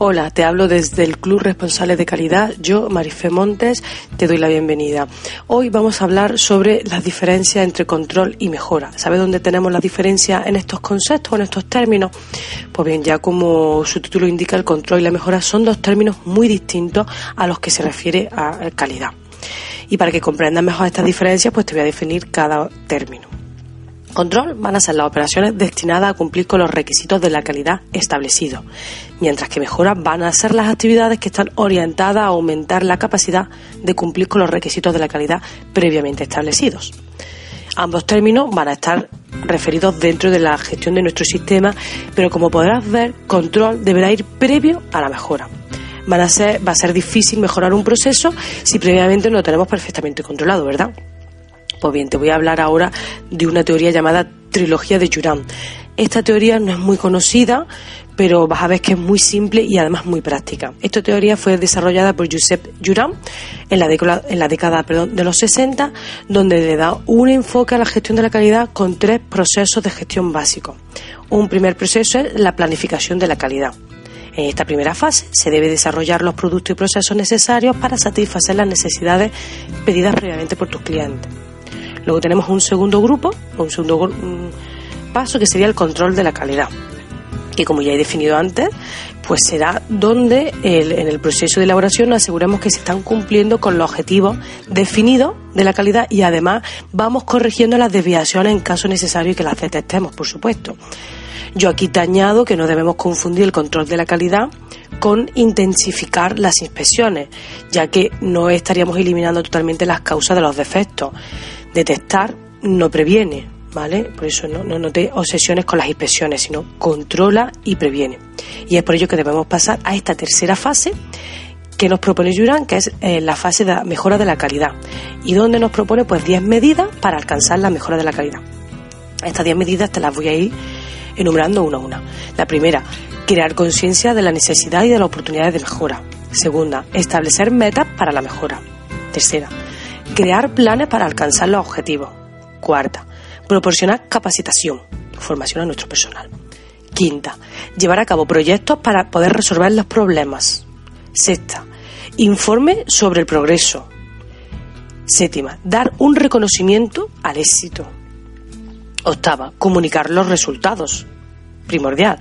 Hola, te hablo desde el Club Responsable de Calidad. Yo, Marife Montes, te doy la bienvenida. Hoy vamos a hablar sobre las diferencias entre control y mejora. ¿Sabes dónde tenemos las diferencias en estos conceptos, en estos términos? Pues bien, ya como su título indica, el control y la mejora son dos términos muy distintos a los que se refiere a calidad. Y para que comprendas mejor estas diferencias, pues te voy a definir cada término. Control van a ser las operaciones destinadas a cumplir con los requisitos de la calidad establecidos, mientras que mejora van a ser las actividades que están orientadas a aumentar la capacidad de cumplir con los requisitos de la calidad previamente establecidos. Ambos términos van a estar referidos dentro de la gestión de nuestro sistema, pero como podrás ver, control deberá ir previo a la mejora. Van a ser, va a ser difícil mejorar un proceso si previamente no lo tenemos perfectamente controlado, ¿verdad? Pues bien, te voy a hablar ahora de una teoría llamada trilogía de Juran. Esta teoría no es muy conocida, pero vas a ver que es muy simple y además muy práctica. Esta teoría fue desarrollada por Josep Juran en la década, en la década de los 60, donde le da un enfoque a la gestión de la calidad con tres procesos de gestión básicos. Un primer proceso es la planificación de la calidad. En esta primera fase se debe desarrollar los productos y procesos necesarios para satisfacer las necesidades pedidas previamente por tus clientes. Luego tenemos un segundo grupo, un segundo paso que sería el control de la calidad, que como ya he definido antes, pues será donde en el proceso de elaboración aseguramos que se están cumpliendo con los objetivos definidos de la calidad y además vamos corrigiendo las desviaciones en caso necesario y que las detectemos, por supuesto. Yo aquí te añado que no debemos confundir el control de la calidad con intensificar las inspecciones, ya que no estaríamos eliminando totalmente las causas de los defectos detectar no previene, ¿vale? Por eso no, no, te obsesiones con las inspecciones, sino controla y previene. Y es por ello que debemos pasar a esta tercera fase que nos propone Juran, que es eh, la fase de mejora de la calidad. Y donde nos propone pues 10 medidas para alcanzar la mejora de la calidad. Estas 10 medidas te las voy a ir enumerando una a una. La primera, crear conciencia de la necesidad y de las oportunidades de mejora. Segunda, establecer metas para la mejora. Tercera, Crear planes para alcanzar los objetivos. Cuarta, proporcionar capacitación, formación a nuestro personal. Quinta, llevar a cabo proyectos para poder resolver los problemas. Sexta, informe sobre el progreso. Séptima, dar un reconocimiento al éxito. Octava, comunicar los resultados. Primordial.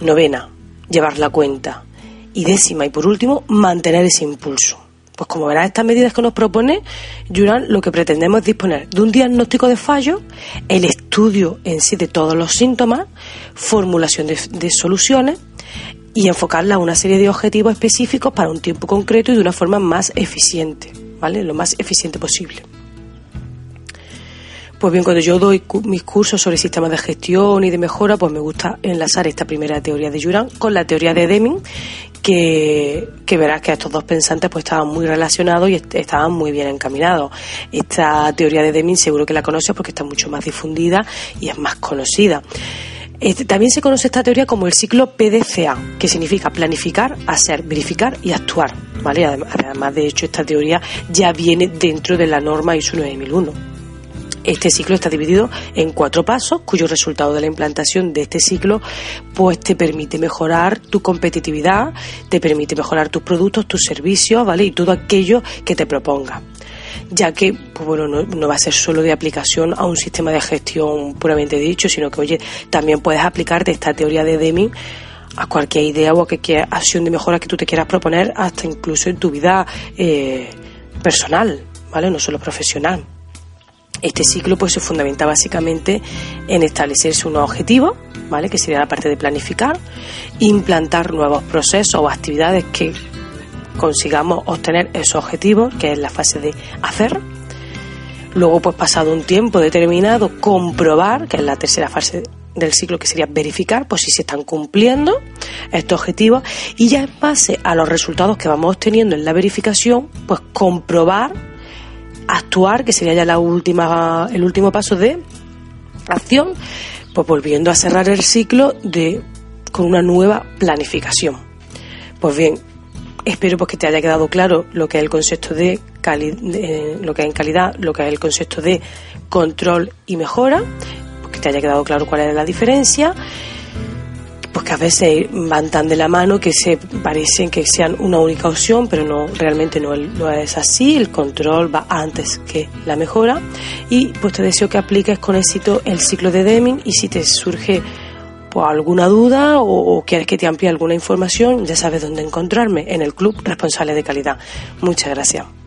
Novena, llevar la cuenta. Y décima y por último, mantener ese impulso. Pues como verás, estas medidas que nos propone Juran, lo que pretendemos es disponer de un diagnóstico de fallo, el estudio en sí de todos los síntomas, formulación de, soluciones y enfocarla a una serie de objetivos específicos para un tiempo concreto y de una forma más eficiente, ¿vale? Lo más eficiente posible. Pues bien, cuando yo doy mis cursos sobre sistemas de gestión y de mejora, pues me gusta enlazar esta primera teoría de Juran con la teoría de Deming, que, verás que estos dos pensantes pues estaban muy relacionados y estaban muy bien encaminados. Esta teoría de Deming seguro que la conoces porque está mucho más difundida y es más conocida. Este, también se conoce esta teoría como el ciclo PDCA, que significa planificar, hacer, verificar y actuar. ¿vale? Además, de hecho, esta teoría ya viene dentro de la norma ISO 9001. Este ciclo está dividido en cuatro pasos, cuyo resultado de la implantación de este ciclo pues te permite mejorar tu competitividad, te permite mejorar tus productos, tus servicios, ¿vale? Y todo aquello que te proponga ya que pues bueno, no, va a ser solo de aplicación a un sistema de gestión puramente dicho, sino que oye, también puedes aplicarte esta teoría de Deming a cualquier idea o a cualquier acción de mejora que tú te quieras proponer, hasta incluso en tu vida eh, personal, ¿vale? No solo profesional. Este ciclo pues se fundamenta básicamente en establecerse unos objetivos, ¿vale? que sería la parte de planificar, implantar nuevos procesos o actividades que consigamos obtener esos objetivos, que es la fase de hacer. Luego, pues pasado un tiempo determinado, comprobar, que es la tercera fase del ciclo que sería verificar pues si se están cumpliendo estos objetivos y ya en base a los resultados que vamos obteniendo en la verificación pues comprobar actuar que sería ya la última el último paso de acción pues volviendo a cerrar el ciclo de con una nueva planificación. Pues bien espero pues que te haya quedado claro lo que es el concepto de, lo que es en calidad lo que es el concepto de control y mejora que te haya quedado claro cuál es la diferencia, pues que a veces van tan de la mano que se parecen que sean una única opción, pero no realmente no, es así, el control va antes que la mejora y pues te deseo que apliques con éxito el ciclo de Deming y si te surge pues, alguna duda o quieres que te amplíe alguna información, ya sabes dónde encontrarme en el Club Responsable de Calidad. Muchas gracias.